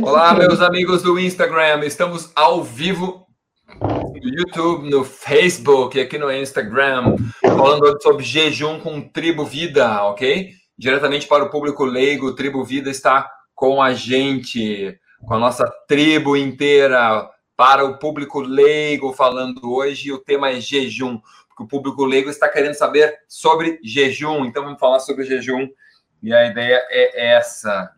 Olá, meus amigos do Instagram. Estamos ao vivo no YouTube, no Facebook, aqui no Instagram, falando sobre jejum com Tribo Vida, ok? Diretamente para o público leigo, Tribo Vida está com a gente, com a nossa tribo inteira, para o público leigo falando hoje. O tema é jejum, porque o público leigo está querendo saber sobre jejum. Então vamos falar sobre jejum. E a ideia é essa.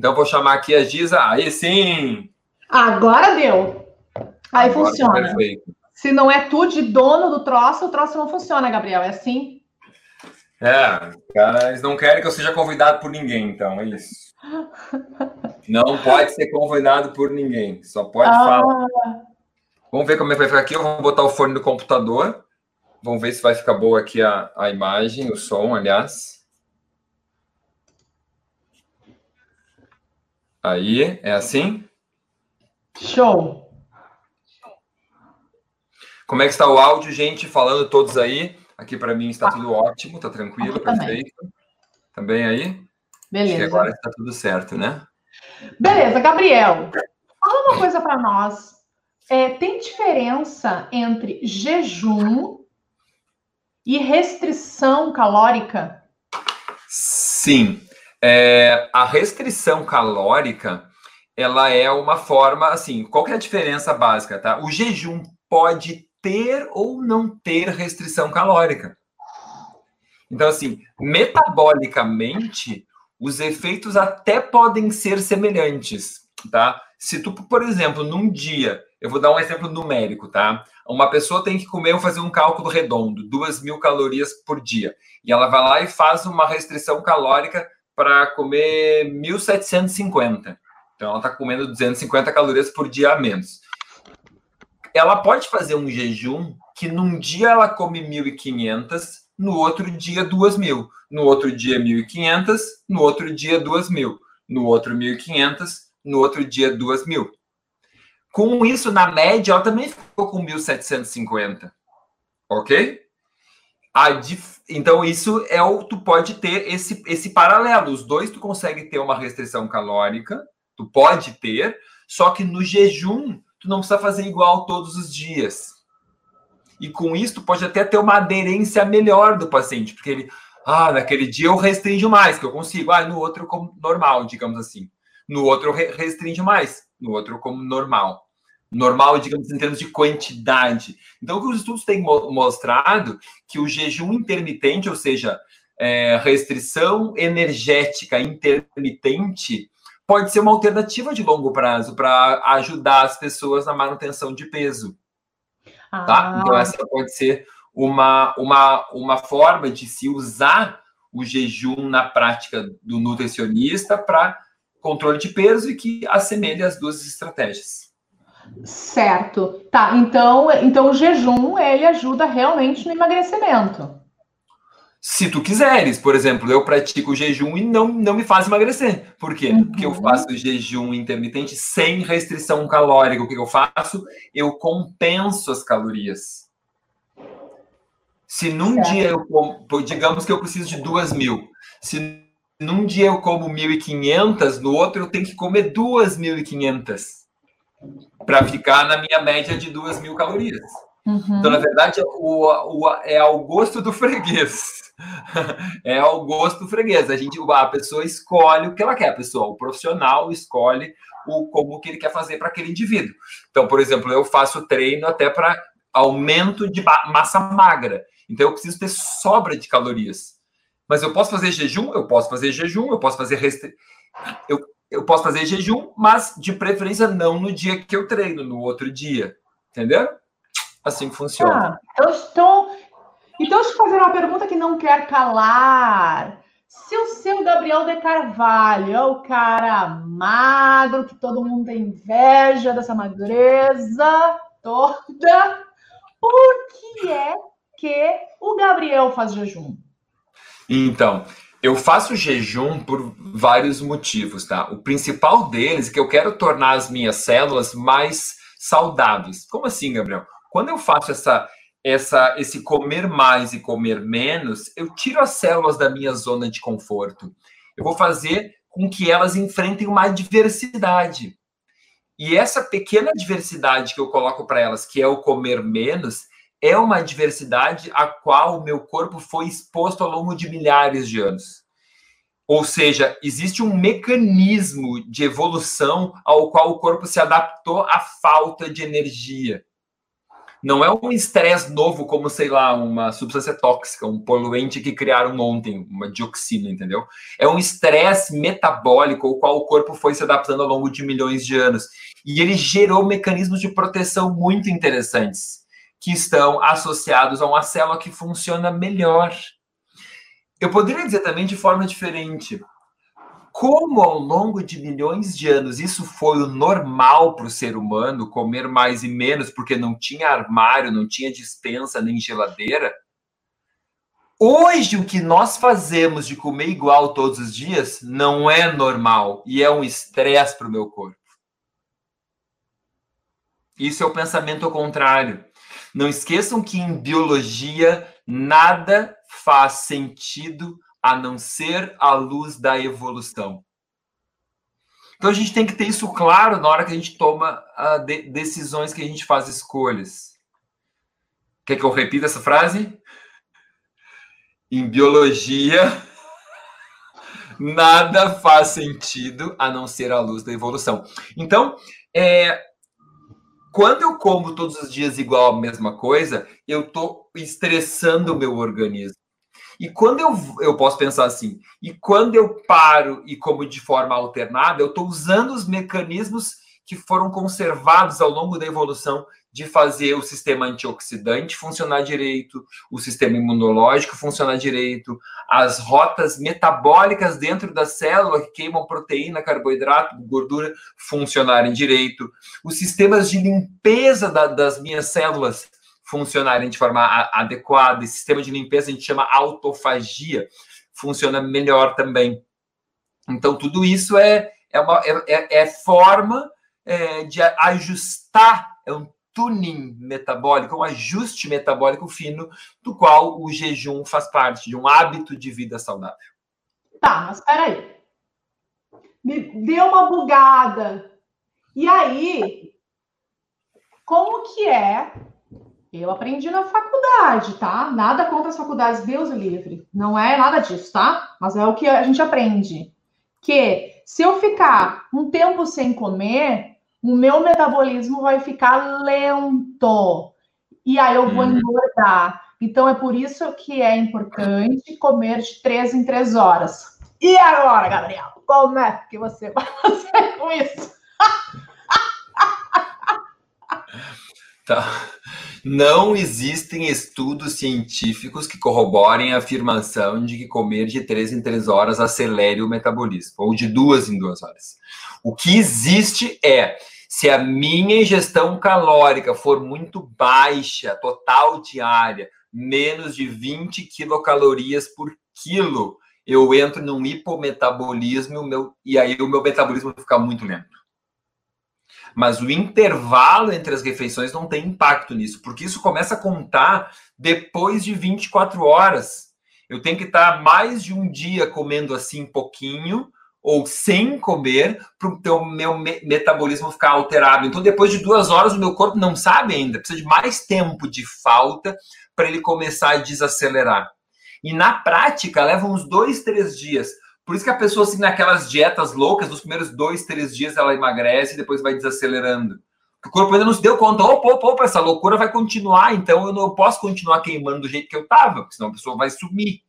Então, vou chamar aqui a Giza. Aí sim! Agora deu. Aí Agora funciona. Perfeito. Se não é tu de dono do troço, o troço não funciona, Gabriel. É assim? É, cara, eles não querem que eu seja convidado por ninguém, então, é isso. Não pode ser convidado por ninguém, só pode ah. falar. Vamos ver como é que vai ficar aqui. Eu vou botar o fone do computador. Vamos ver se vai ficar boa aqui a, a imagem, o som, aliás. Aí, é assim? Show! Como é que está o áudio, gente? Falando todos aí. Aqui para mim está tudo ótimo, está tranquilo, Aqui perfeito. Também. também aí? Beleza. Acho que agora está tudo certo, né? Beleza, Gabriel. Fala uma coisa para nós. É, tem diferença entre jejum e restrição calórica? Sim. É, a restrição calórica, ela é uma forma, assim, qual que é a diferença básica, tá? O jejum pode ter ou não ter restrição calórica. Então, assim, metabolicamente, os efeitos até podem ser semelhantes, tá? Se tu, por exemplo, num dia, eu vou dar um exemplo numérico, tá? Uma pessoa tem que comer, vou fazer um cálculo redondo, duas mil calorias por dia. E ela vai lá e faz uma restrição calórica para comer 1.750. Então, ela está comendo 250 calorias por dia a menos. Ela pode fazer um jejum que num dia ela come 1.500, no outro dia 2.000, no outro dia 1.500, no outro dia 2.000, no outro 1.500, no outro dia 2.000. Com isso, na média, ela também ficou com 1.750. Ok? Dif... Então, isso é o. Tu pode ter esse, esse paralelo. Os dois tu consegue ter uma restrição calórica, tu pode ter, só que no jejum, tu não precisa fazer igual todos os dias. E com isso, tu pode até ter uma aderência melhor do paciente, porque ele, ah, naquele dia eu restringo mais, que eu consigo, ah, no outro como normal, digamos assim. No outro eu restringo mais, no outro como normal normal, digamos, em termos de quantidade. Então, o que os estudos têm mostrado que o jejum intermitente, ou seja, é, restrição energética intermitente, pode ser uma alternativa de longo prazo para ajudar as pessoas na manutenção de peso. Tá? Ah. Tá? Então, essa pode ser uma, uma, uma forma de se usar o jejum na prática do nutricionista para controle de peso e que assemelha as duas estratégias. Certo. Tá, então, então o jejum, ele ajuda realmente no emagrecimento. Se tu quiseres, por exemplo, eu pratico jejum e não, não me faz emagrecer. Por quê? Uhum. Porque eu faço jejum intermitente sem restrição calórica. O que eu faço? Eu compenso as calorias. Se num certo. dia eu como, digamos que eu preciso de duas mil. Se num dia eu como 1.500, no outro eu tenho que comer 2.500 para ficar na minha média de duas mil calorias. Uhum. Então, na verdade, o, o, é ao gosto do freguês. é ao gosto do freguês. A, gente, a pessoa escolhe o que ela quer, a pessoa, o profissional escolhe o como que ele quer fazer para aquele indivíduo. Então, por exemplo, eu faço treino até para aumento de massa magra. Então, eu preciso ter sobra de calorias. Mas eu posso fazer jejum? Eu posso fazer jejum, eu posso fazer restri... eu eu posso fazer jejum, mas de preferência não no dia que eu treino, no outro dia. Entendeu? Assim que funciona. Ah, então, então, então, deixa eu fazer uma pergunta que não quer calar. Se o seu Gabriel de Carvalho é o cara magro, que todo mundo tem inveja dessa magreza toda, por que é que o Gabriel faz jejum? Então, Eu faço jejum por vários motivos, tá? O principal deles é que eu quero tornar as minhas células mais saudáveis. Como assim, Gabriel? Quando eu faço essa, essa, esse comer mais e comer menos, eu tiro as células da minha zona de conforto. Eu vou fazer com que elas enfrentem uma adversidade. E essa pequena diversidade que eu coloco para elas, que é o comer menos, é uma adversidade a qual o meu corpo foi exposto ao longo de milhares de anos. Ou seja, existe um mecanismo de evolução ao qual o corpo se adaptou à falta de energia. Não é um estresse novo, como, sei lá, uma substância tóxica, um poluente que criaram ontem, uma dioxina, entendeu? É um estresse metabólico ao qual o corpo foi se adaptando ao longo de milhões de anos. E ele gerou mecanismos de proteção muito interessantes, que estão associados a uma célula que funciona melhor. Eu poderia dizer também de forma diferente como ao longo de milhões de anos isso foi o normal para o ser humano, comer mais e menos porque não tinha armário, não tinha dispensa nem geladeira. Hoje, o que nós fazemos de comer igual todos os dias não é normal e é um estresse para o meu corpo. Isso é o pensamento ao contrário. Não esqueçam que em biologia nada faz sentido a não ser a luz da evolução. Então a gente tem que ter isso claro na hora que a gente toma uh, de decisões, que a gente faz escolhas. Quer que eu repita essa frase? Em biologia, nada faz sentido a não ser a luz da evolução. Então, é, quando eu como todos os dias igual a mesma coisa, eu estou estressando o meu organismo. E quando eu, eu posso pensar assim, e quando eu paro e como de forma alternada, eu estou usando os mecanismos que foram conservados ao longo da evolução de fazer o sistema antioxidante funcionar direito, o sistema imunológico funcionar direito, as rotas metabólicas dentro da célula que queimam proteína, carboidrato, gordura funcionarem direito, os sistemas de limpeza da, das minhas células funcionarem de forma adequada. Esse sistema de limpeza a gente chama autofagia, funciona melhor também. Então, tudo isso é, é, uma, é, é forma é, de ajustar, é um tuning metabólico, um ajuste metabólico fino, do qual o jejum faz parte, de um hábito de vida saudável. Tá, mas peraí. Me deu uma bugada. E aí, como que é eu aprendi na faculdade, tá? Nada contra as faculdades, Deus o livre. Não é nada disso, tá? Mas é o que a gente aprende. Que se eu ficar um tempo sem comer, o meu metabolismo vai ficar lento. E aí eu vou uhum. engordar. Então é por isso que é importante comer de três em três horas. E agora, Gabriel? Como é que você vai fazer com isso? tá. Não existem estudos científicos que corroborem a afirmação de que comer de três em três horas acelere o metabolismo, ou de duas em duas horas. O que existe é, se a minha ingestão calórica for muito baixa, total diária, menos de 20 quilocalorias por quilo, eu entro num hipometabolismo meu, e aí o meu metabolismo vai ficar muito lento. Mas o intervalo entre as refeições não tem impacto nisso, porque isso começa a contar depois de 24 horas. Eu tenho que estar mais de um dia comendo assim pouquinho ou sem comer para o meu metabolismo ficar alterado. Então, depois de duas horas, o meu corpo não sabe ainda, precisa de mais tempo de falta para ele começar a desacelerar. E na prática, leva uns dois, três dias por isso que a pessoa, assim, naquelas dietas loucas, nos primeiros dois, três dias ela emagrece e depois vai desacelerando. O corpo ainda não se deu conta, opa, opa, opa, essa loucura vai continuar, então eu não posso continuar queimando do jeito que eu estava, senão a pessoa vai sumir.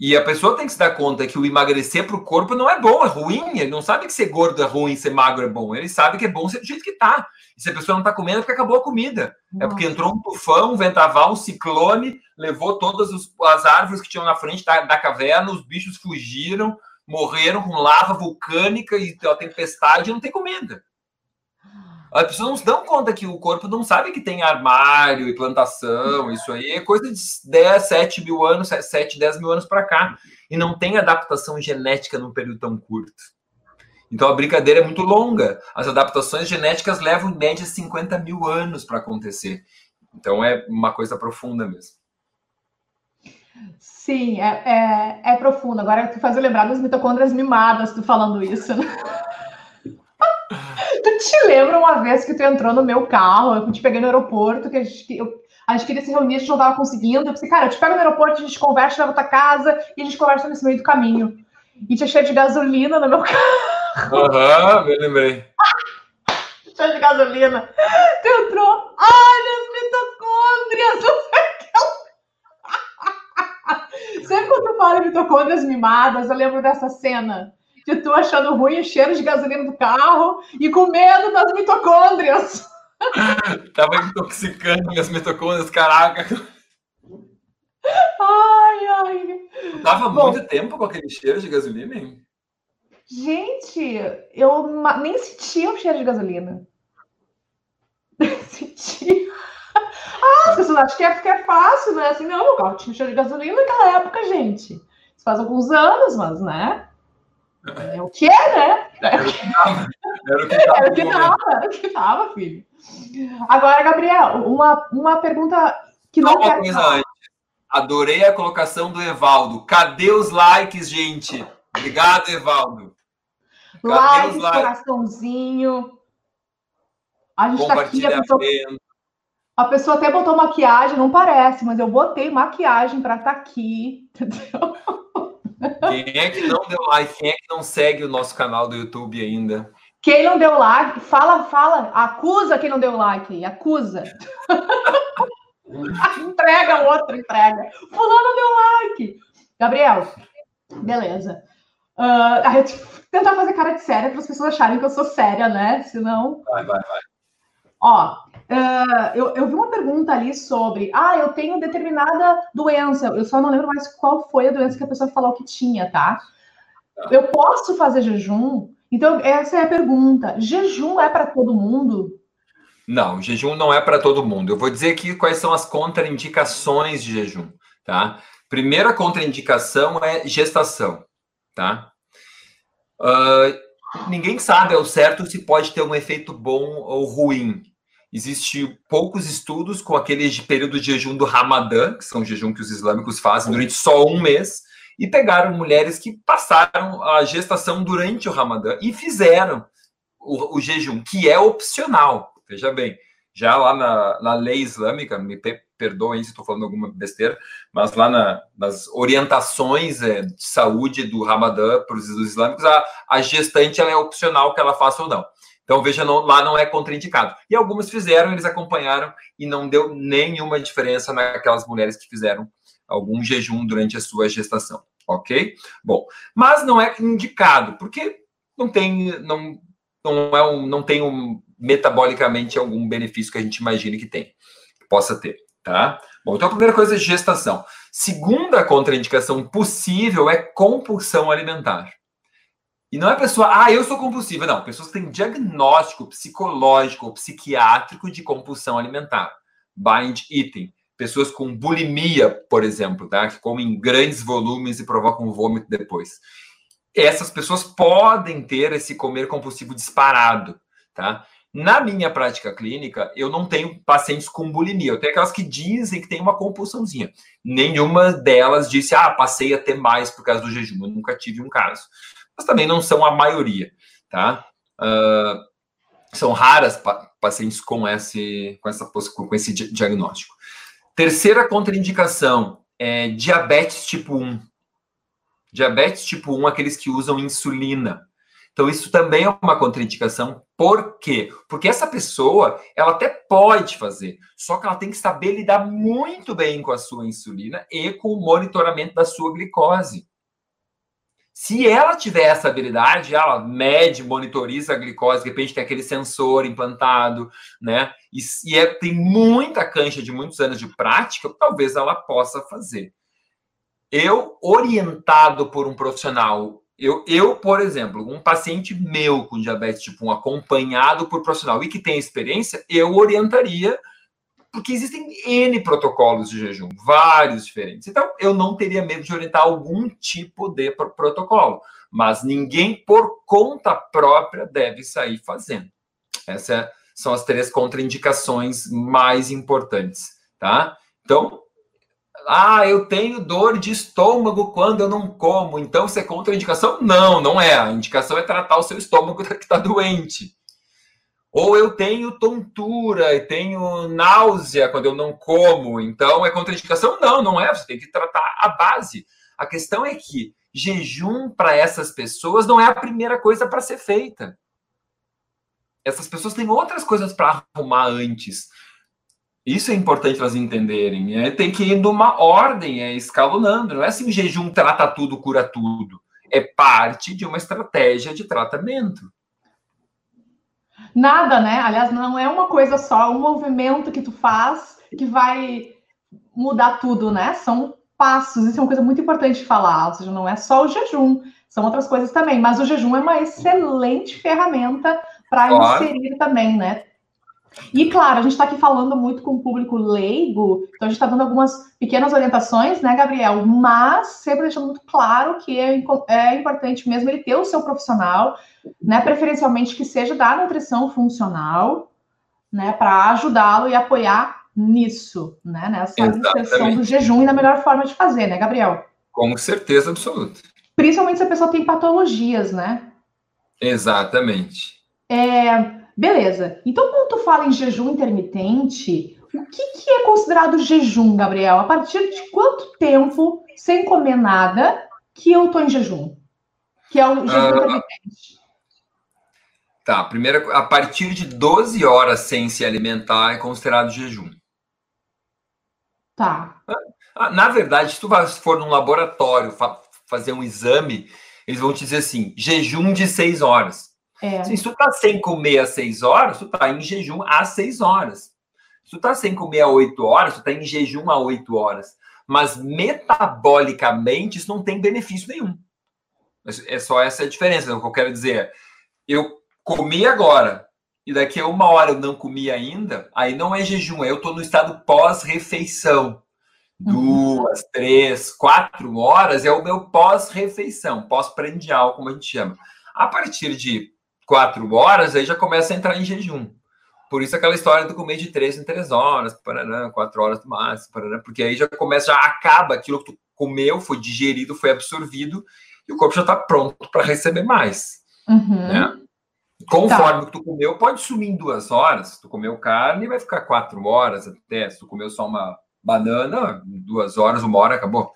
E a pessoa tem que se dar conta que o emagrecer para o corpo não é bom, é ruim. Ele não sabe que ser gordo é ruim, ser magro é bom. Ele sabe que é bom ser do jeito que está. E se a pessoa não está comendo, é porque acabou a comida. Nossa. É porque entrou um tufão, um vendaval, um ciclone, levou todas as árvores que tinham na frente da, da caverna, os bichos fugiram, morreram com lava vulcânica e a tempestade e não tem comida. As pessoas não se dão conta que o corpo não sabe que tem armário e plantação, isso aí é coisa de 10, 7 mil anos, 7, 10 mil anos para cá. E não tem adaptação genética num período tão curto. Então a brincadeira é muito longa. As adaptações genéticas levam em média 50 mil anos para acontecer. Então é uma coisa profunda mesmo. Sim, é, é, é profundo. Agora tu faz eu lembrar das mitocôndrias mimadas, tu falando isso, né? Te lembra uma vez que tu entrou no meu carro, eu te peguei no aeroporto, que a gente, eu, a gente queria se reunir, a gente não estava conseguindo. Eu pensei, cara, eu te pego no aeroporto, a gente conversa, leva tua casa e a gente conversa nesse meio do caminho. E tinha cheio de gasolina no meu carro. Aham, uhum, me lembrei. cheio de gasolina. Tu entrou, olha as mitocôndrias, Sempre quando eu falo mitocôndrias mimadas, eu lembro dessa cena de tu achando ruim o cheiro de gasolina do carro e com medo das mitocôndrias. Tava intoxicando minhas mitocôndrias, caraca. Ai, ai. Tava Bom, muito tempo com aquele cheiro de gasolina, hein? Gente, eu nem sentia o cheiro de gasolina. Sentia. Ah, as pessoas acham que é porque é fácil, né? Assim, não, o carro tinha cheiro de gasolina naquela época, gente. Isso faz alguns anos, mas, né? É o que é, né? Era o que dava. Era o que dava, era o que dava, era o que dava filho. Agora, Gabriel, uma, uma pergunta que não quer coisa antes. Adorei a colocação do Evaldo. Cadê os likes, gente? Obrigado, Evaldo. Cadê likes, os likes? coraçãozinho. A gente está aqui. A pessoa, a pessoa até botou maquiagem, não parece, mas eu botei maquiagem para estar tá aqui, entendeu? Quem é que não deu like? Quem é que não segue o nosso canal do YouTube ainda? Quem não deu like, fala, fala, acusa quem não deu like, acusa. entrega outro, entrega. Fulano deu like. Gabriel, beleza. Uh, a gente tentar fazer cara de séria para as pessoas acharem que eu sou séria, né? Senão. Vai, vai, vai. Ó, uh, eu, eu vi uma pergunta ali sobre, ah, eu tenho determinada doença, eu só não lembro mais qual foi a doença que a pessoa falou que tinha, tá. Eu posso fazer jejum? Então, essa é a pergunta. Jejum é para todo mundo? Não, jejum não é para todo mundo. Eu vou dizer aqui quais são as contraindicações de jejum, tá? Primeira contraindicação é gestação, tá? Uh, ninguém sabe ao certo se pode ter um efeito bom ou ruim. Existe poucos estudos com aquele período de jejum do Ramadã, que são jejum que os islâmicos fazem durante só um mês, e pegaram mulheres que passaram a gestação durante o Ramadã e fizeram o, o jejum, que é opcional. Veja bem, já lá na, na lei islâmica, me perdoem se estou falando alguma besteira, mas lá na, nas orientações é, de saúde do Ramadã para os islâmicos, a, a gestante ela é opcional que ela faça ou não. Então, veja, não, lá não é contraindicado. E algumas fizeram, eles acompanharam e não deu nenhuma diferença naquelas mulheres que fizeram algum jejum durante a sua gestação, ok? Bom, mas não é indicado, porque não tem, não, não, é um, não tem um, metabolicamente algum benefício que a gente imagine que tem, que possa ter, tá? Bom, então a primeira coisa é gestação. Segunda contraindicação possível é compulsão alimentar. E não é pessoa, ah, eu sou compulsiva. Não, pessoas que têm diagnóstico psicológico ou psiquiátrico de compulsão alimentar. Bind eating. Pessoas com bulimia, por exemplo, tá? que comem grandes volumes e provocam vômito depois. Essas pessoas podem ter esse comer compulsivo disparado, tá? Na minha prática clínica, eu não tenho pacientes com bulimia. Eu tenho aquelas que dizem que tem uma compulsãozinha. Nenhuma delas disse, ah, passei a ter mais por causa do jejum. Eu nunca tive um caso mas também não são a maioria, tá? Uh, são raras pa pacientes com esse, com, essa, com esse diagnóstico. Terceira contraindicação é diabetes tipo 1. Diabetes tipo 1, aqueles que usam insulina. Então, isso também é uma contraindicação. Por quê? Porque essa pessoa, ela até pode fazer, só que ela tem que saber lidar muito bem com a sua insulina e com o monitoramento da sua glicose. Se ela tiver essa habilidade, ela mede, monitoriza a glicose, de repente tem aquele sensor implantado, né? E, e é, tem muita cancha de muitos anos de prática, talvez ela possa fazer. Eu, orientado por um profissional Eu, eu, por exemplo, um paciente meu com diabetes tipo 1 acompanhado por profissional e que tem experiência, eu orientaria, porque existem N protocolos de jejum, vários diferentes. Então, eu não teria medo de orientar algum tipo de protocolo, mas ninguém por conta própria deve sair fazendo. Essas é, são as três contraindicações mais importantes, tá? Então, ah, eu tenho dor de estômago quando eu não como, então isso é contraindicação? Não, não é. A indicação é tratar o seu estômago que está doente. Ou eu tenho tontura e tenho náusea quando eu não como, então é contraindicação? Não, não é. Você tem que tratar a base. A questão é que jejum para essas pessoas não é a primeira coisa para ser feita. Essas pessoas têm outras coisas para arrumar antes. Isso é importante elas entenderem. É, tem que ir numa ordem, é escalonando. Não é assim, jejum trata tudo, cura tudo. É parte de uma estratégia de tratamento. Nada, né? Aliás, não é uma coisa só, é um movimento que tu faz que vai mudar tudo, né? São passos, isso é uma coisa muito importante de falar. Ou seja, não é só o jejum, são outras coisas também. Mas o jejum é uma excelente ferramenta para claro. inserir também, né? E claro, a gente está aqui falando muito com o público leigo, então a gente está dando algumas pequenas orientações, né, Gabriel? Mas sempre deixando muito claro que é, é importante mesmo ele ter o seu profissional, né? Preferencialmente que seja da nutrição funcional, né? Para ajudá-lo e apoiar nisso, né? Nessa inserção do jejum e na melhor forma de fazer, né, Gabriel? Com certeza absoluta. Principalmente se a pessoa tem patologias, né? Exatamente. É, Beleza. Então, quando tu fala em jejum intermitente, o que, que é considerado jejum, Gabriel? A partir de quanto tempo, sem comer nada, que eu tô em jejum? Que é o jejum uh, intermitente. Tá, primeiro, a partir de 12 horas sem se alimentar é considerado jejum. Tá. Ah, na verdade, se tu for num laboratório fazer um exame, eles vão te dizer assim: jejum de 6 horas. É. Se tu tá sem comer às 6 horas, tu tá em jejum às 6 horas. Se tu tá sem comer às 8 horas, tu tá em jejum às 8 horas. Mas metabolicamente isso não tem benefício nenhum. É só essa a diferença. O que eu quero dizer eu comi agora e daqui a uma hora eu não comi ainda, aí não é jejum, eu tô no estado pós-refeição. Uhum. Duas, três, quatro horas é o meu pós-refeição, pós-prandial, como a gente chama. A partir de quatro horas, aí já começa a entrar em jejum. Por isso aquela história do comer de três em três horas, paraná, quatro horas no máximo, paraná, porque aí já começa, já acaba aquilo que tu comeu, foi digerido, foi absorvido, e o corpo já está pronto para receber mais. Uhum. Né? Conforme tá. que tu comeu, pode sumir em duas horas. Se tu comeu carne, vai ficar quatro horas até. Se tu comeu só uma banana, duas horas, uma hora, acabou.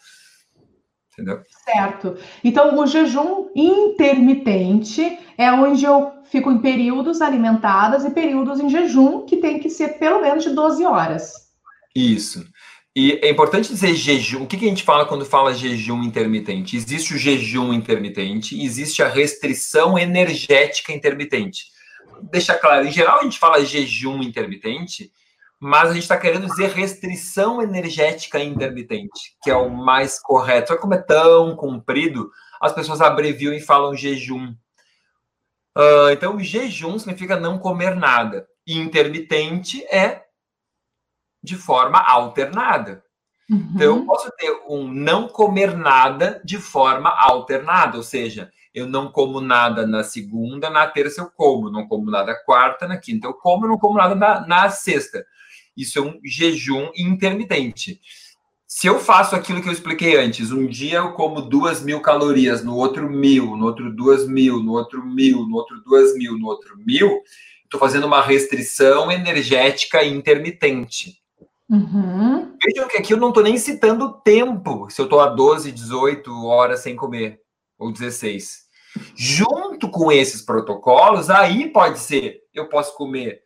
Entendeu? Certo. Então, o jejum intermitente é onde eu fico em períodos alimentadas e períodos em jejum, que tem que ser pelo menos de 12 horas. Isso. E é importante dizer jejum. O que, que a gente fala quando fala jejum intermitente? Existe o jejum intermitente, existe a restrição energética intermitente. Deixa claro, em geral a gente fala jejum intermitente mas a gente está querendo dizer restrição energética intermitente, que é o mais correto. Só que como é tão comprido, as pessoas abreviam e falam jejum. Uh, então, jejum significa não comer nada. Intermitente é de forma alternada. Uhum. Então, eu posso ter um não comer nada de forma alternada, ou seja, eu não como nada na segunda, na terça eu como, não como nada quarta, na quinta eu como, não como nada na, na sexta. Isso é um jejum intermitente. Se eu faço aquilo que eu expliquei antes, um dia eu como duas mil calorias, no outro mil, no outro duas mil, no outro mil, no outro duas mil, no outro mil, estou fazendo uma restrição energética intermitente. Uhum. Vejam que aqui eu não estou nem citando o tempo, se eu estou a 12, 18 horas sem comer, ou 16. Junto com esses protocolos, aí pode ser, eu posso comer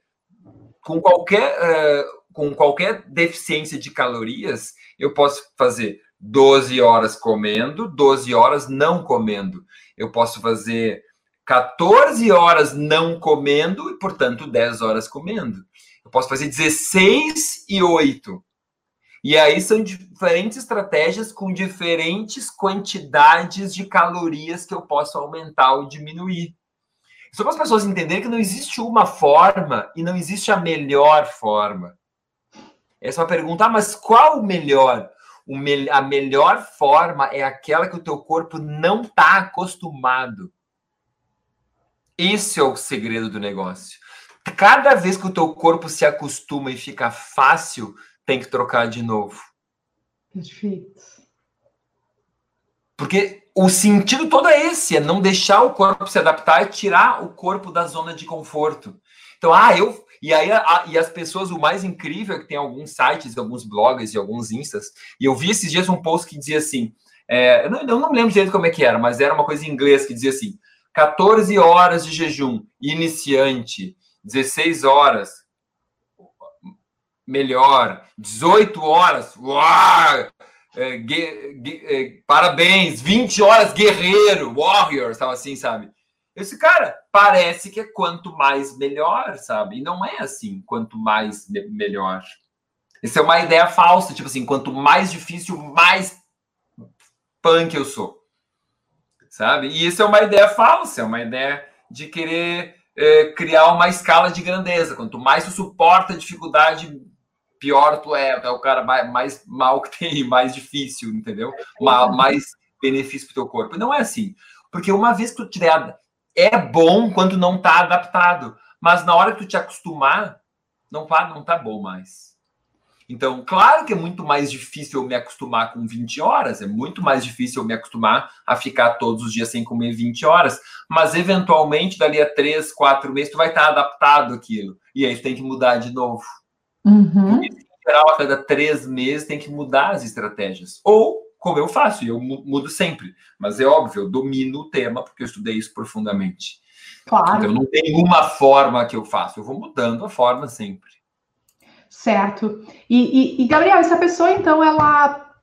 com qualquer, uh, com qualquer deficiência de calorias, eu posso fazer 12 horas comendo, 12 horas não comendo. Eu posso fazer 14 horas não comendo e, portanto, 10 horas comendo. Eu posso fazer 16 e 8. E aí são diferentes estratégias com diferentes quantidades de calorias que eu posso aumentar ou diminuir. Só para as pessoas entenderem que não existe uma forma e não existe a melhor forma. Essa é uma pergunta, ah, mas qual o melhor? O me a melhor forma é aquela que o teu corpo não está acostumado. Esse é o segredo do negócio. Cada vez que o teu corpo se acostuma e fica fácil, tem que trocar de novo. Perfeito. Porque o sentido todo é esse, é não deixar o corpo se adaptar e tirar o corpo da zona de conforto. Então, ah, eu. E aí, a, e as pessoas, o mais incrível é que tem alguns sites, alguns blogs e alguns instas, e eu vi esses dias um post que dizia assim: é, eu, não, eu não lembro direito como é que era, mas era uma coisa em inglês que dizia assim: 14 horas de jejum iniciante, 16 horas melhor, 18 horas, uau, é, é, parabéns, 20 horas guerreiro, warrior, estava assim, sabe? Esse cara parece que é quanto mais melhor, sabe? E não é assim, quanto mais me melhor. Essa é uma ideia falsa, tipo assim, quanto mais difícil, mais punk eu sou. Sabe? E isso é uma ideia falsa, é uma ideia de querer é, criar uma escala de grandeza. Quanto mais tu suporta a dificuldade, pior tu é, é o cara mais, mais mal que tem, mais difícil, entendeu? mais benefício para o teu corpo. Não é assim. Porque uma vez que tu tiver. É bom quando não tá adaptado. Mas na hora que tu te acostumar, não tá, não tá bom mais. Então, claro que é muito mais difícil eu me acostumar com 20 horas, é muito mais difícil eu me acostumar a ficar todos os dias sem comer 20 horas, mas eventualmente, dali a 3, 4 meses, tu vai estar adaptado àquilo. E aí tu tem que mudar de novo. Uhum. em geral, a cada três meses tem que mudar as estratégias. Ou, como eu faço, e eu mudo sempre. Mas é óbvio, eu domino o tema, porque eu estudei isso profundamente. Claro. Então, não tem uma forma que eu faço, eu vou mudando a forma sempre. Certo. E, e, e Gabriel, essa pessoa, então, ela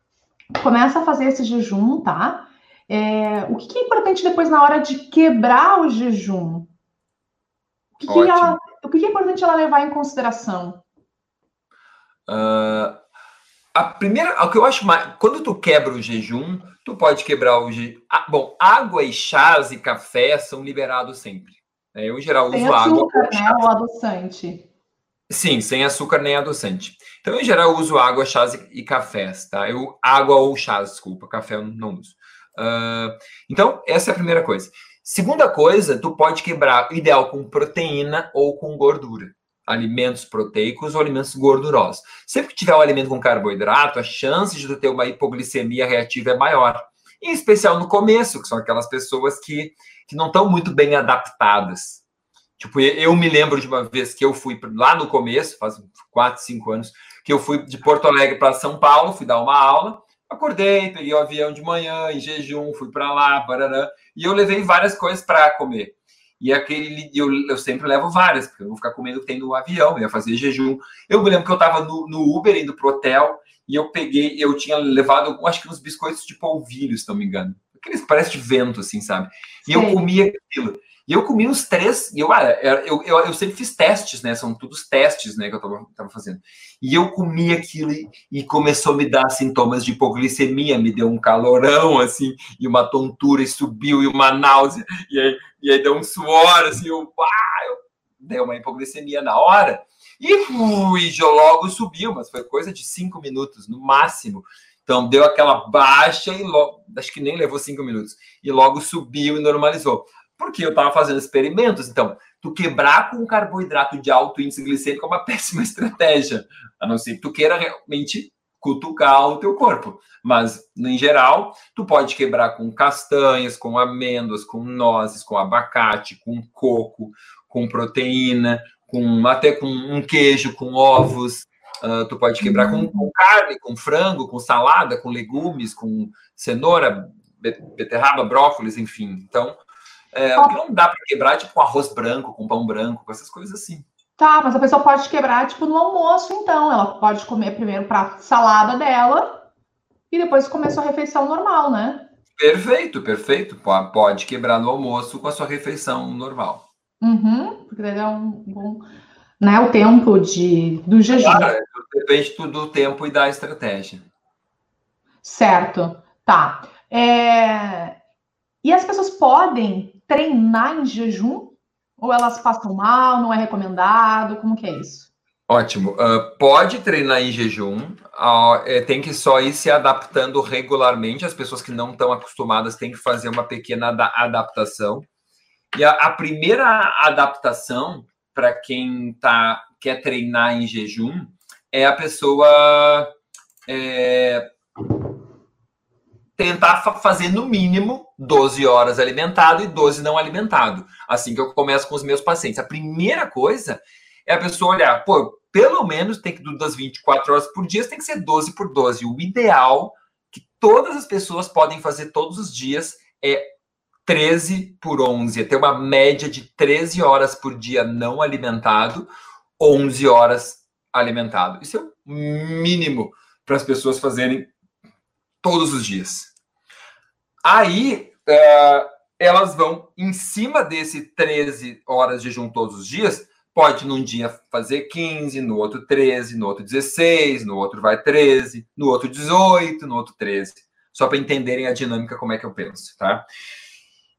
começa a fazer esse jejum, tá? É, o que, é importante depois na hora de quebrar o jejum? O que, que ela, o que, que é importante ela levar em consideração? Uh, a primeira, o que eu acho mais, quando tu quebra o jejum, tu pode quebrar o jejum. Ah, bom, água e chás e café são liberados sempre. Né? Eu, em geral, uso açúcar, água. Né, o adoçante. Sim, sem açúcar nem adoçante. Então, em geral, eu uso água, chás e cafés, tá? Eu, água ou chás, desculpa, café eu não uso. Uh, então, essa é a primeira coisa. Segunda coisa, tu pode quebrar, ideal com proteína ou com gordura alimentos proteicos ou alimentos gordurosos. Sempre que tiver um alimento com carboidrato, a chance de ter uma hipoglicemia reativa é maior. Em especial no começo, que são aquelas pessoas que, que não estão muito bem adaptadas. Tipo, eu me lembro de uma vez que eu fui lá no começo, faz 4, 5 anos, que eu fui de Porto Alegre para São Paulo, fui dar uma aula, acordei, peguei o avião de manhã, em jejum, fui para lá, barará, e eu levei várias coisas para comer. E aquele eu, eu sempre levo várias, porque eu vou ficar comendo o que tem no avião, eu ia fazer jejum. Eu me lembro que eu estava no, no, Uber indo pro hotel e eu peguei, eu tinha levado, acho que uns biscoitos de polvilho, se não me engano. Aqueles que parece de vento, assim, sabe? E Sim. eu comia aquilo. E eu comi uns três, e eu, ah, eu, eu, eu, sempre fiz testes, né? São todos testes, né, que eu tava, tava fazendo. E eu comi aquilo e, e, começou a me dar sintomas de hipoglicemia, me deu um calorão, assim, e uma tontura, e subiu, e uma náusea, e aí, e aí deu um suor, assim, eu, ah, eu dei uma hipoglicemia na hora, e fui, logo subiu, mas foi coisa de cinco minutos, no máximo. Então, deu aquela baixa e logo, acho que nem levou cinco minutos, e logo subiu e normalizou porque eu estava fazendo experimentos. Então, tu quebrar com um carboidrato de alto índice glicêmico é uma péssima estratégia, a não ser que tu queira realmente cutucar o teu corpo. Mas, em geral, tu pode quebrar com castanhas, com amêndoas, com nozes, com abacate, com coco, com proteína, com até com um queijo, com ovos. Uh, tu pode quebrar com, com carne, com frango, com salada, com legumes, com cenoura, beterraba, brócolis, enfim. Então, é, o que não dá para quebrar, tipo, com arroz branco, com pão branco, com essas coisas assim. Tá, mas a pessoa pode quebrar, tipo, no almoço, então. Ela pode comer primeiro para salada dela e depois comer sua refeição normal, né? Perfeito, perfeito. Pode quebrar no almoço com a sua refeição normal. Uhum, porque daí é um bom. Né, o tempo de, do jejum. Claro, Depende do tempo e da estratégia. Certo, tá. É... E as pessoas podem treinar em jejum? Ou elas passam mal, não é recomendado? Como que é isso? Ótimo. Uh, pode treinar em jejum, uh, tem que só ir se adaptando regularmente. As pessoas que não estão acostumadas têm que fazer uma pequena adaptação. E a, a primeira adaptação para quem tá, quer treinar em jejum é a pessoa é, tentar fazer no mínimo 12 horas alimentado e 12 não alimentado. Assim que eu começo com os meus pacientes. A primeira coisa é a pessoa olhar, pô, pelo menos tem que das 24 horas por dia, tem que ser 12 por 12. O ideal que todas as pessoas podem fazer todos os dias é 13 por 11, é ter uma média de 13 horas por dia não alimentado, 11 horas alimentado. Isso é o mínimo para as pessoas fazerem todos os dias. Aí, é, elas vão, em cima desse 13 horas de jejum todos os dias, pode num dia fazer 15, no outro 13, no outro 16, no outro vai 13, no outro 18, no outro 13. Só para entenderem a dinâmica, como é que eu penso, tá?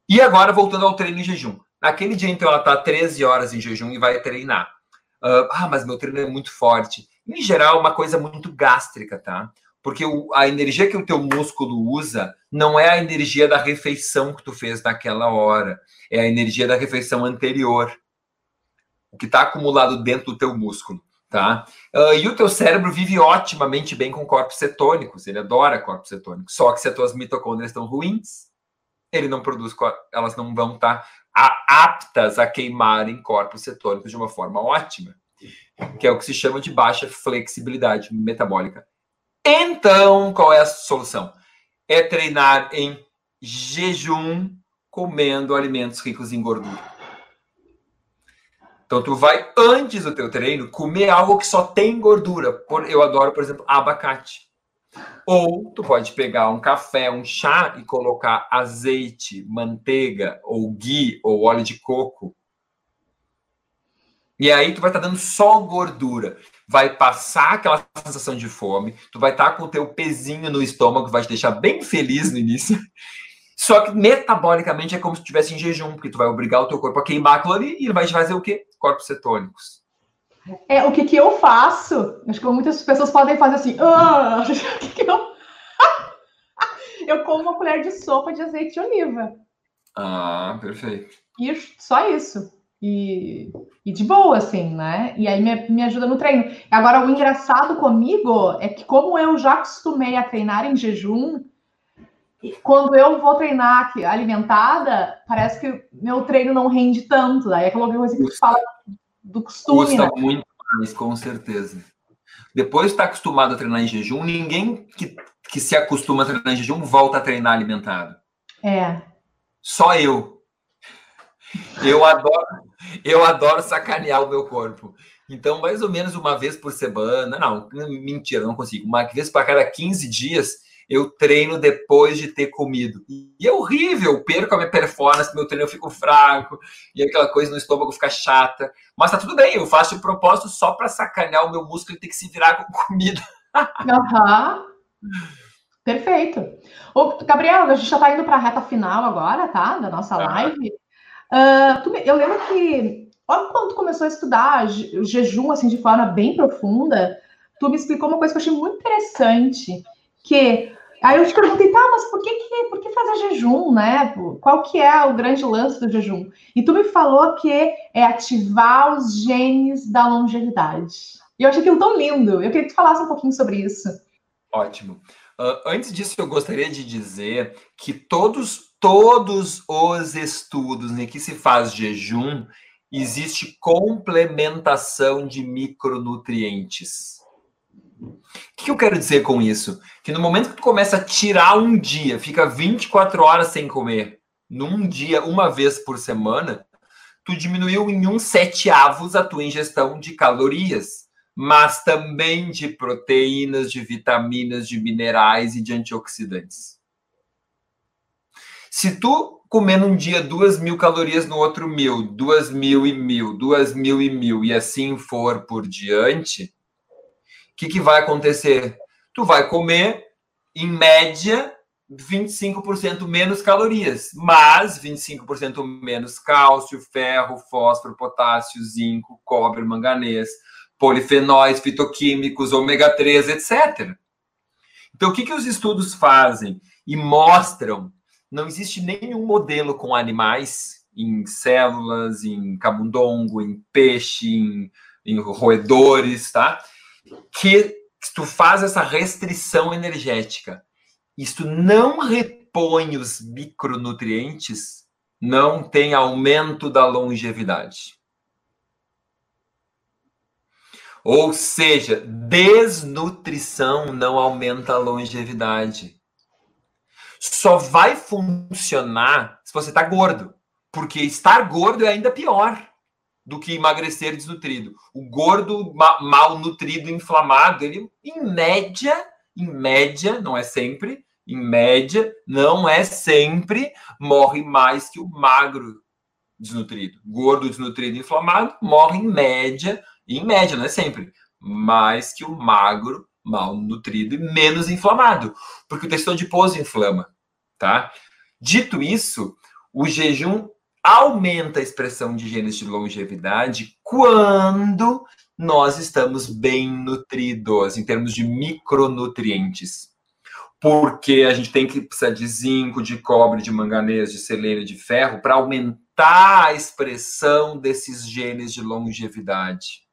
E agora, voltando ao treino em jejum. Naquele dia, então, ela está 13 horas em jejum e vai treinar. Uh, ah, mas meu treino é muito forte. Em geral, uma coisa muito gástrica, tá? Porque o, a energia que o teu músculo usa não é a energia da refeição que tu fez naquela hora. É a energia da refeição anterior. O que está acumulado dentro do teu músculo, tá? Uh, e o teu cérebro vive otimamente bem com corpos cetônicos. Ele adora corpos cetônicos. Só que se as tuas mitocôndrias estão ruins, ele não produz, elas não vão estar aptas a queimarem corpos cetônicos de uma forma ótima, que é o que se chama de baixa flexibilidade metabólica. Então, qual é a solução? É treinar em jejum, comendo alimentos ricos em gordura. Então, tu vai antes do teu treino comer algo que só tem gordura. Eu adoro, por exemplo, abacate. Ou tu pode pegar um café, um chá e colocar azeite, manteiga, ou ghee, ou óleo de coco. E aí tu vai estar tá dando só gordura. Vai passar aquela sensação de fome, tu vai estar tá com o teu pezinho no estômago, vai te deixar bem feliz no início. Só que metabolicamente é como se estivesse em jejum, porque tu vai obrigar o teu corpo a queimar aquilo ali e ele vai te fazer o quê? Corpos cetônicos. É, o que, que eu faço? Acho que muitas pessoas podem fazer assim. Ah, o que, que eu... eu como uma colher de sopa de azeite de oliva. Ah, perfeito. E só isso. E, e de boa, assim, né? E aí me, me ajuda no treino. Agora, o engraçado comigo é que, como eu já acostumei a treinar em jejum, quando eu vou treinar alimentada, parece que meu treino não rende tanto. Aí é aquela coisa que tu fala do costume. Custa né? muito mais, com certeza. Depois de estar acostumado a treinar em jejum, ninguém que, que se acostuma a treinar em jejum volta a treinar alimentado. É. Só eu. Eu adoro, eu adoro sacanear o meu corpo. Então, mais ou menos uma vez por semana, não, mentira, não consigo. Uma vez para cada 15 dias, eu treino depois de ter comido. E é horrível, perco a minha performance, meu treino eu fico fraco, e aquela coisa no estômago fica chata. Mas tá tudo bem, eu faço de propósito só para sacanear o meu músculo e ter que se virar com comida. Aham. Perfeito. Ô, Gabriel, a gente já está indo para a reta final agora, tá? Da nossa live. Uh, tu, eu lembro que, olha quando tu começou a estudar o jejum assim de forma bem profunda, tu me explicou uma coisa que eu achei muito interessante, que Aí eu te perguntei, tá, mas por que, que, por que fazer jejum, né? Qual que é o grande lance do jejum? E tu me falou que é ativar os genes da longevidade. E eu achei aquilo tão lindo. Eu queria que tu falasse um pouquinho sobre isso. Ótimo. Uh, antes disso, eu gostaria de dizer que todos, todos os estudos em que se faz jejum, existe complementação de micronutrientes. O que eu quero dizer com isso? Que no momento que tu começa a tirar um dia, fica 24 horas sem comer, num dia, uma vez por semana, tu diminuiu em um sete avos a tua ingestão de calorias, mas também de proteínas, de vitaminas, de minerais e de antioxidantes. Se tu comer num dia duas mil calorias, no outro mil, duas mil e mil, duas mil e mil, e assim for por diante, que, que vai acontecer? Tu vai comer, em média, 25% menos calorias, mas 25% menos cálcio, ferro, fósforo, potássio, zinco, cobre, manganês, polifenóis, fitoquímicos, ômega 3, etc. Então, o que, que os estudos fazem e mostram? Não existe nenhum modelo com animais em células, em camundongo, em peixe, em, em roedores, tá? Que tu faz essa restrição energética. Isto não repõe os micronutrientes, não tem aumento da longevidade. Ou seja, desnutrição não aumenta a longevidade. Só vai funcionar se você está gordo. Porque estar gordo é ainda pior do que emagrecer desnutrido. O gordo mal nutrido, inflamado, ele, em média, em média, não é sempre, em média, não é sempre, morre mais que o magro desnutrido. Gordo desnutrido inflamado morre em média, em média, não é sempre, mais que o magro mal nutrido e menos inflamado, porque o tecido adiposo inflama, tá? Dito isso, o jejum aumenta a expressão de genes de longevidade quando nós estamos bem nutridos em termos de micronutrientes. Porque a gente tem que precisar de zinco, de cobre, de manganês, de selênio, de ferro para aumentar a expressão desses genes de longevidade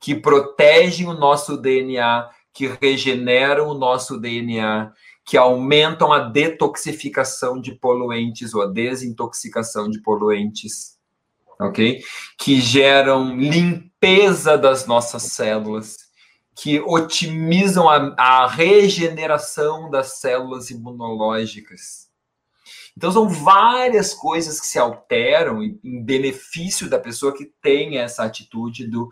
que protegem o nosso DNA, que regeneram o nosso DNA, que aumentam a detoxificação de poluentes ou a desintoxicação de poluentes, ok? Que geram limpeza das nossas células, que otimizam a, a regeneração das células imunológicas. Então, são várias coisas que se alteram em, benefício da pessoa que tem essa atitude do,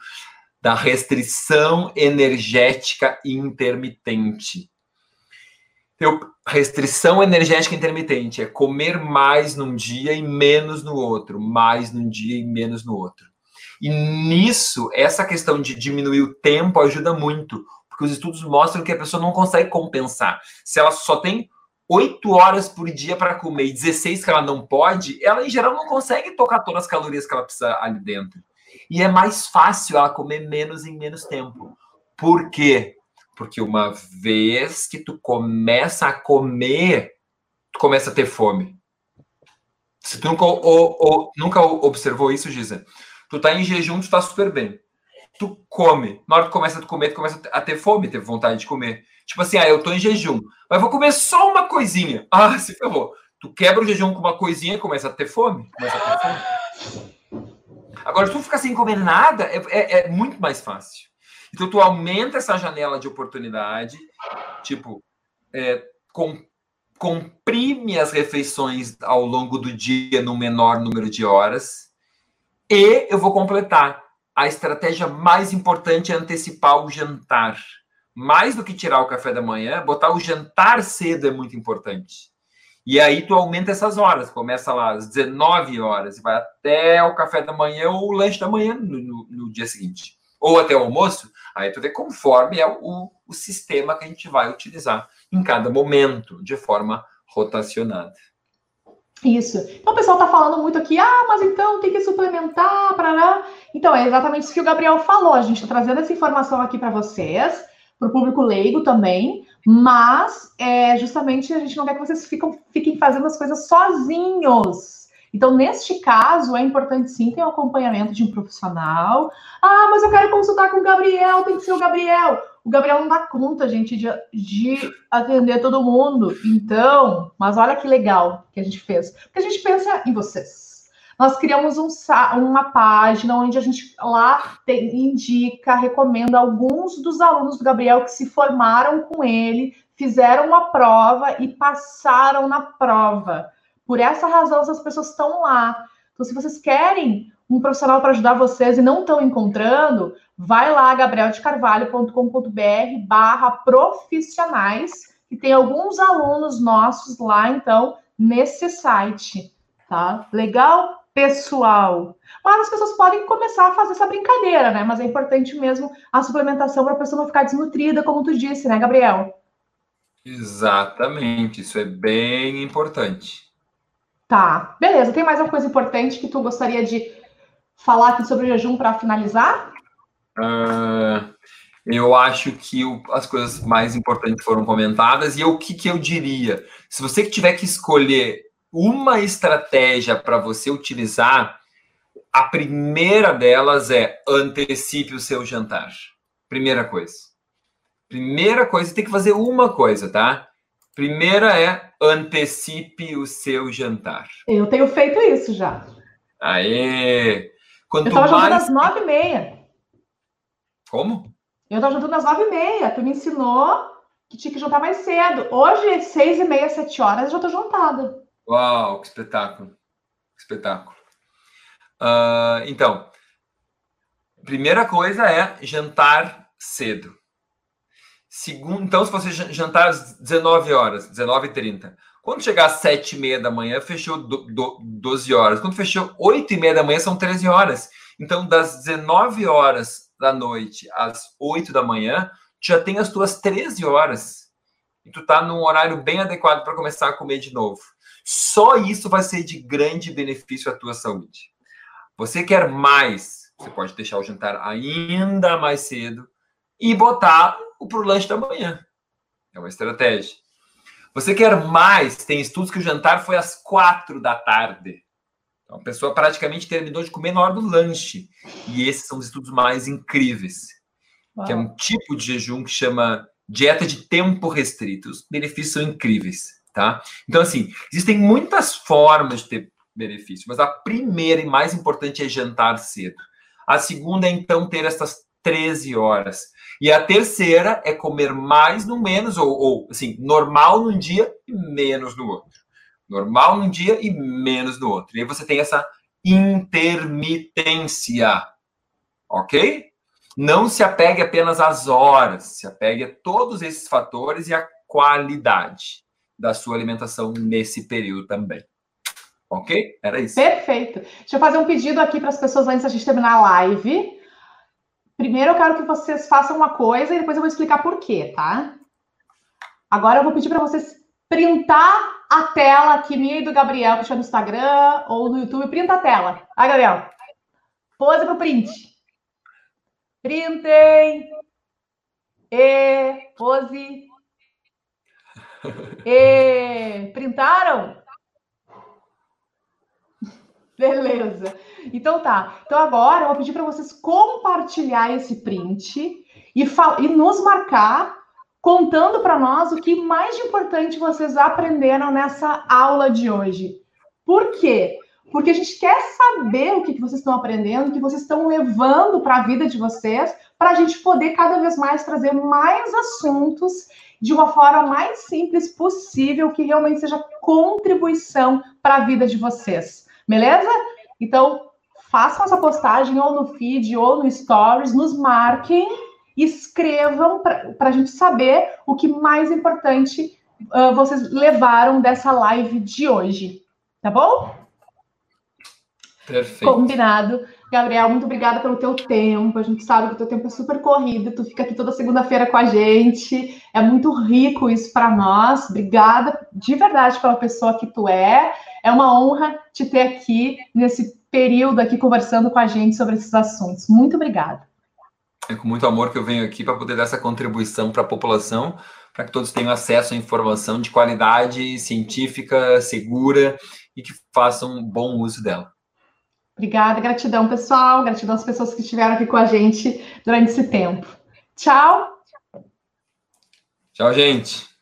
da restrição energética intermitente. Eu, restrição energética intermitente é comer mais num dia e menos no outro, mais num dia e menos no outro. E nisso, essa questão de diminuir o tempo ajuda muito, porque os estudos mostram que a pessoa não consegue compensar. Se ela só tem 8 horas por dia para comer e 16 que ela não pode, ela em geral não consegue tocar todas as calorias que ela precisa ali dentro. E é mais fácil ela comer menos em menos tempo. Por quê? Porque uma vez que tu começa a comer, tu começa a ter fome. Se tu nunca, ou, ou, nunca observou isso, Giza, tu tá em jejum, tu tá super bem. Tu come. Na hora que tu começa a comer, tu começa a ter fome, ter vontade de comer. Tipo assim, ah, eu tô em jejum, mas vou comer só uma coisinha. Ah, se ferrou. Tu quebra o jejum com uma coisinha, começa a ter fome. Começa a ter fome. Agora, se tu ficar sem comer nada, é, é, é muito mais fácil. Então, tu aumenta essa janela de oportunidade, tipo, é, com, comprime as refeições ao longo do dia no menor número de horas. E eu vou completar. A estratégia mais importante é antecipar o jantar. Mais do que tirar o café da manhã, botar o jantar cedo é muito importante. E aí tu aumenta essas horas, começa lá às 19 horas e vai até o café da manhã ou o lanche da manhã no, no, no dia seguinte ou até o almoço, aí tu vê conforme é o, o sistema que a gente vai utilizar em cada momento, de forma rotacionada. Isso. Então o pessoal está falando muito aqui, ah, mas então tem que suplementar, para Então é exatamente isso que o Gabriel falou. A gente está trazendo essa informação aqui para vocês, para o público leigo também, mas é, justamente a gente não quer que vocês fiquem, fiquem fazendo as coisas sozinhos. Então, neste caso, é importante sim ter o acompanhamento de um profissional. Ah, mas eu quero consultar com o Gabriel, tem que ser o Gabriel. O Gabriel não dá conta, gente, de, de atender todo mundo. Então, mas olha que legal que a gente fez. Porque a gente pensa em vocês. Nós criamos um, uma página onde a gente lá tem, indica, recomenda alguns dos alunos do Gabriel que se formaram com ele, fizeram uma prova e passaram na prova. Por essa razão, essas pessoas estão lá. Então, se vocês querem um profissional para ajudar vocês e não estão encontrando, vai lá, gabrieldecarvalho.com.br barra profissionais, que tem alguns alunos nossos lá, então, nesse site, tá? Legal? pessoal. Mas as pessoas podem começar a fazer essa brincadeira, né? Mas é importante mesmo a suplementação para a pessoa não ficar desnutrida, como tu disse, né, Gabriel? Exatamente, isso é bem importante. Tá, beleza. Tem mais alguma coisa importante que tu gostaria de falar aqui sobre o jejum para finalizar? Uh, eu acho que o, as coisas mais importantes foram comentadas. E o que, que eu diria? Se você tiver que escolher uma estratégia para você utilizar, a primeira delas é antecipe o seu jantar. Primeira coisa. Primeira coisa, tem que fazer uma coisa, tá? Primeira é antecipe o seu jantar. Eu tenho feito isso já. Aê! Quanto eu tava mais... jantando às nove e meia. Como? Eu tava jantando às nove e meia. Tu me ensinou que tinha que jantar mais cedo. Hoje, seis e meia, sete horas, eu já tô jantada. Uau, que espetáculo. Que espetáculo. Uh, então, primeira coisa é jantar cedo. Segundo, então, se você jantar às 19 horas, 19h30, quando chegar às 7 e meia da manhã, fechou do, do, 12 horas. Quando fechou 8 e meia da manhã, são 13 horas. Então, das 19 horas da noite às 8 da manhã, já tem as tuas 13 horas. E tu tá num horário bem adequado para começar a comer de novo. Só isso vai ser de grande benefício à tua saúde. Você quer mais? Você pode deixar o jantar ainda mais cedo e botar o pro lanche da manhã. É uma estratégia. Você quer mais? Tem estudos que o jantar foi às quatro da tarde. Então, a pessoa praticamente terminou de comer na hora do lanche. E esses são os estudos mais incríveis. Uau. Que é um tipo de jejum que chama dieta de tempo restrito. Os benefícios são incríveis, tá? Então, assim, existem muitas formas de ter benefício. Mas a primeira e mais importante é jantar cedo. A segunda é, então, ter essas 13 horas. E a terceira é comer mais no menos, ou, ou assim, normal num dia e menos no outro. Normal num dia e menos no outro. E aí você tem essa intermitência. Ok? Não se apegue apenas às horas, se apegue a todos esses fatores e a qualidade da sua alimentação nesse período também. Ok? Era isso. Perfeito. Deixa eu fazer um pedido aqui para as pessoas antes da gente terminar a live. Primeiro eu quero que vocês façam uma coisa e depois eu vou explicar por quê, tá? Agora eu vou pedir para vocês printar a tela aqui minha e do Gabriel, que está no Instagram ou no YouTube. Printa a tela. Ah, Gabriel. Pose pro print. Printem. E pose. E printaram? Beleza. Então tá. Então agora eu vou pedir para vocês compartilhar esse print e, e nos marcar contando para nós o que mais de importante vocês aprenderam nessa aula de hoje. Por quê? Porque a gente quer saber o que, vocês estão aprendendo, o que vocês estão levando para a vida de vocês, para a gente poder cada vez mais trazer mais assuntos de uma forma mais simples possível, que realmente seja contribuição para a vida de vocês. Beleza? Então, façam essa postagem ou no feed ou no stories, nos marquem, escrevam para a gente saber o que mais importante uh, vocês levaram dessa live de hoje. Tá bom? Perfeito. Combinado. Gabriel, muito obrigada pelo teu tempo. A gente sabe que o teu tempo é super corrido. Tu fica aqui toda segunda-feira com a gente. É muito rico isso para nós. Obrigada de verdade pela pessoa que tu é. É uma honra te ter aqui nesse período aqui conversando com a gente sobre esses assuntos. Muito obrigada. É com muito amor que eu venho aqui para poder dar essa contribuição para a população, para que todos tenham acesso à informação de qualidade científica, segura e que façam bom uso dela. Obrigada, gratidão, pessoal. Gratidão às pessoas que estiveram aqui com a gente durante esse tempo. Tchau. Tchau, gente.